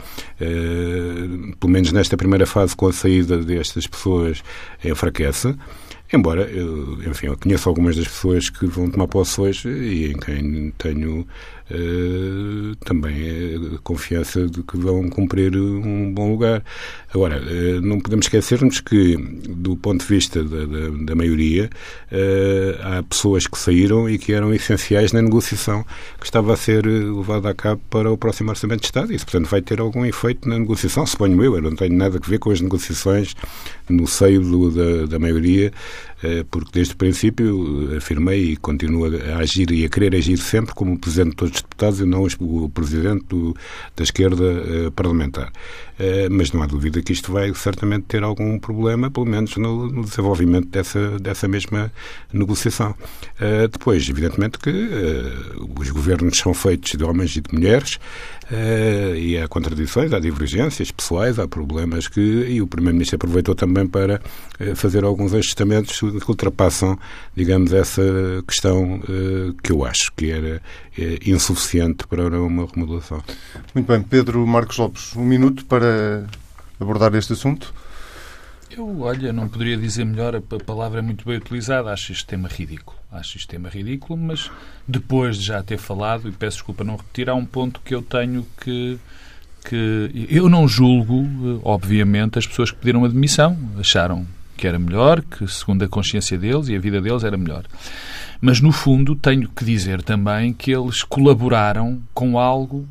pelo menos nesta primeira fase, com a saída destas pessoas, enfraquece. Embora, eu, enfim, eu conheço algumas das pessoas que vão tomar posse hoje e em quem tenho uh, também a confiança de que vão cumprir um bom lugar. Agora, uh, não podemos esquecermos que, do ponto de vista da, da, da maioria, uh, há pessoas que saíram e que eram essenciais na negociação que estava a ser levada a cabo para o próximo Orçamento de Estado. Isso, portanto, vai ter algum efeito na negociação, suponho eu. Eu não tenho nada a ver com as negociações no seio do, da, da maioria porque desde o princípio afirmei e continuo a agir e a querer agir sempre como Presidente de todos os deputados e não o Presidente do, da esquerda uh, parlamentar. Mas não há dúvida que isto vai certamente ter algum problema, pelo menos no, no desenvolvimento dessa, dessa mesma negociação. Depois, evidentemente que os governos são feitos de homens e de mulheres, Uh, e há contradições, há divergências pessoais, há problemas que. E o Primeiro-Ministro aproveitou também para uh, fazer alguns ajustamentos que ultrapassam, digamos, essa questão uh, que eu acho que era insuficiente para uma remodelação. Muito bem. Pedro Marcos Lopes, um minuto para abordar este assunto. Eu, olha, não poderia dizer melhor, a palavra é muito bem utilizada. Acho este tema ridículo. Acho este tema ridículo, mas depois de já ter falado, e peço desculpa não repetir, há um ponto que eu tenho que. que eu não julgo, obviamente, as pessoas que pediram a demissão. Acharam que era melhor, que segundo a consciência deles e a vida deles era melhor. Mas, no fundo, tenho que dizer também que eles colaboraram com algo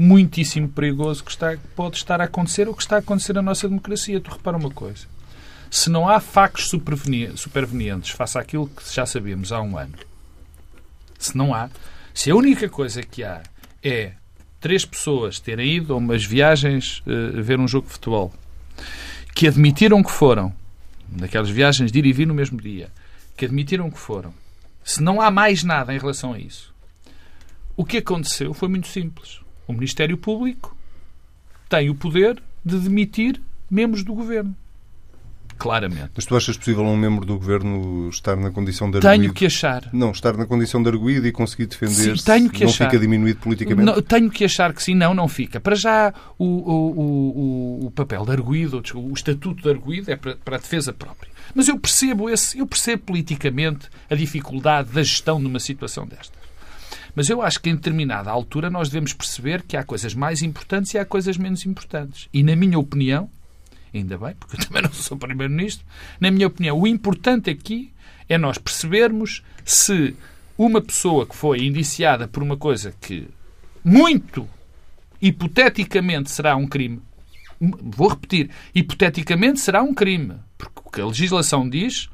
muitíssimo perigoso que, está, pode estar a acontecer ou que está a acontecer na nossa democracia. Tu repara uma coisa. Se não há factos supervenientes face àquilo que já sabemos há um ano, se não há, se a única coisa que há é três pessoas terem ido a umas viagens uh, ver um jogo de futebol, que admitiram que foram, naquelas viagens de ir e vir no mesmo dia, que admitiram que foram, se não há mais nada em relação a isso, o que aconteceu foi muito simples. O Ministério Público tem o poder de demitir membros do governo. Claramente. Mas tu achas possível um membro do governo estar na condição de arguído? Tenho que achar. Não, estar na condição de arguído e conseguir defender sim, tenho que não achar. fica diminuído politicamente? Não, tenho que achar que sim, não, não fica. Para já, o, o, o, o papel de arguído, o estatuto de arguído é para, para a defesa própria. Mas eu percebo esse, eu percebo politicamente a dificuldade da gestão numa situação destas. Mas eu acho que em determinada altura nós devemos perceber que há coisas mais importantes e há coisas menos importantes. E na minha opinião, ainda bem, porque eu também não sou Primeiro-Ministro, na minha opinião, o importante aqui é nós percebermos se uma pessoa que foi indiciada por uma coisa que muito hipoteticamente será um crime, vou repetir, hipoteticamente será um crime, porque o que a legislação diz,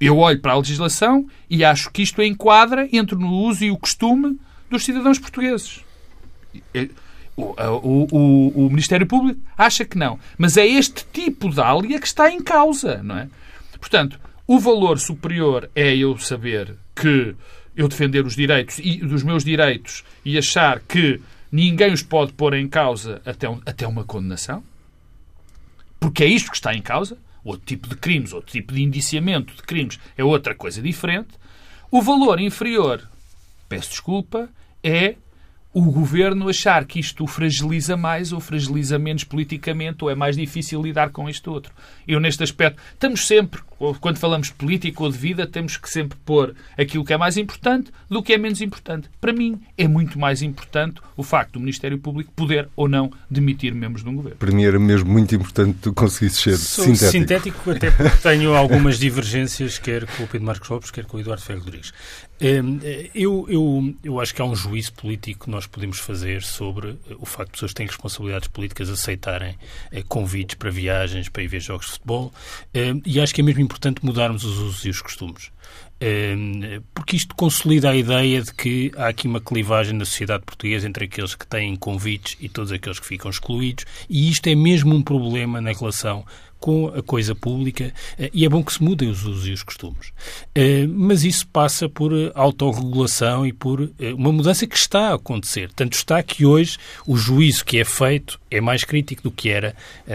eu olho para a legislação e acho que isto enquadra entre o uso e o costume dos cidadãos portugueses. O, o, o, o, Ministério Público acha que não. Mas é este tipo de ália que está em causa, não é? Portanto, o valor superior é eu saber que eu defender os direitos e dos meus direitos e achar que ninguém os pode pôr em causa até, um, até uma condenação. Porque é isto que está em causa. Outro tipo de crimes, outro tipo de indiciamento de crimes é outra coisa diferente. O valor inferior, peço desculpa, é o governo achar que isto o fragiliza mais ou fragiliza menos politicamente ou é mais difícil lidar com isto outro. Eu, neste aspecto, estamos sempre, quando falamos de política ou de vida, temos que sempre pôr aquilo que é mais importante do que é menos importante. Para mim, é muito mais importante o facto do Ministério Público poder ou não demitir membros de um governo. Para mim era mesmo muito importante que tu conseguisses ser Sou sintético. Sintético, até porque tenho algumas divergências, quer com o Pedro Marcos Lopes, quer com o Eduardo Ferro Rodrigues. Hum, eu, eu, eu acho que há um juízo político que nós podemos fazer sobre o facto de pessoas que têm responsabilidades políticas aceitarem eh, convites para viagens, para ir ver jogos de futebol, hum, e acho que é mesmo importante mudarmos os usos e os costumes. Hum, porque isto consolida a ideia de que há aqui uma clivagem na sociedade portuguesa entre aqueles que têm convites e todos aqueles que ficam excluídos, e isto é mesmo um problema na relação com a coisa pública eh, e é bom que se mudem os usos e os costumes. Eh, mas isso passa por eh, autorregulação e por uma mudança que está a acontecer. Tanto está que hoje o juízo que é feito é mais crítico do que era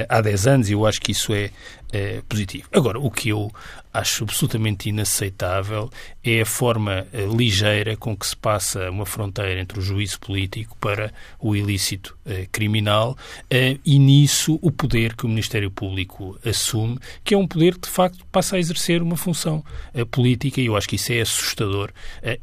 há 10 anos e eu acho que isso é, é positivo. Agora, o que eu acho absolutamente inaceitável. É a forma uh, ligeira com que se passa uma fronteira entre o juízo político para o ilícito uh, criminal uh, e nisso o poder que o Ministério Público assume, que é um poder que de facto passa a exercer uma função política e eu acho que isso é assustador.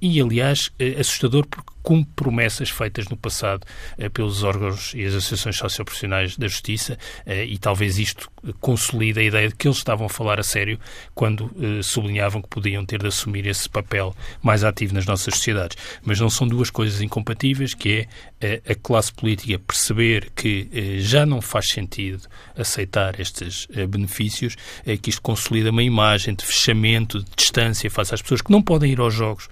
E aliás assustador porque cumpre promessas feitas no passado eh, pelos órgãos e as associações socioprofissionais da Justiça eh, e talvez isto consolida a ideia de que eles estavam a falar a sério quando eh, sublinhavam que podiam ter de assumir esse papel mais ativo nas nossas sociedades. Mas não são duas coisas incompatíveis, que é a classe política perceber que já não faz sentido aceitar estes benefícios, que isto consolida uma imagem de fechamento, de distância face às pessoas que não podem ir aos jogos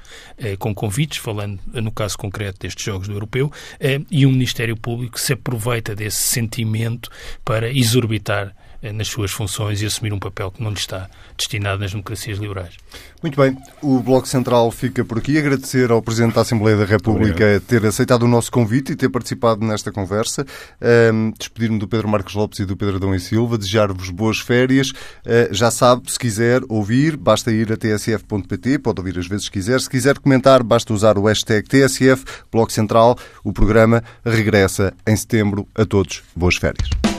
com convites, falando no caso concreto destes Jogos do Europeu, eh, e um Ministério Público se aproveita desse sentimento para exorbitar eh, nas suas funções e assumir um papel que não lhe está destinado nas democracias liberais. Muito bem, o Bloco Central fica por aqui. Agradecer ao Presidente da Assembleia da República ter aceitado o nosso convite e ter participado nesta conversa. Um, Despedir-me do Pedro Marcos Lopes e do Pedro Adão e Silva, desejar-vos boas férias. Uh, já sabe, se quiser ouvir, basta ir a tsf.pt, pode ouvir às vezes se quiser. Se quiser comentar, basta usar o hashtag TSF, Bloco Central. O programa regressa em setembro. A todos, boas férias.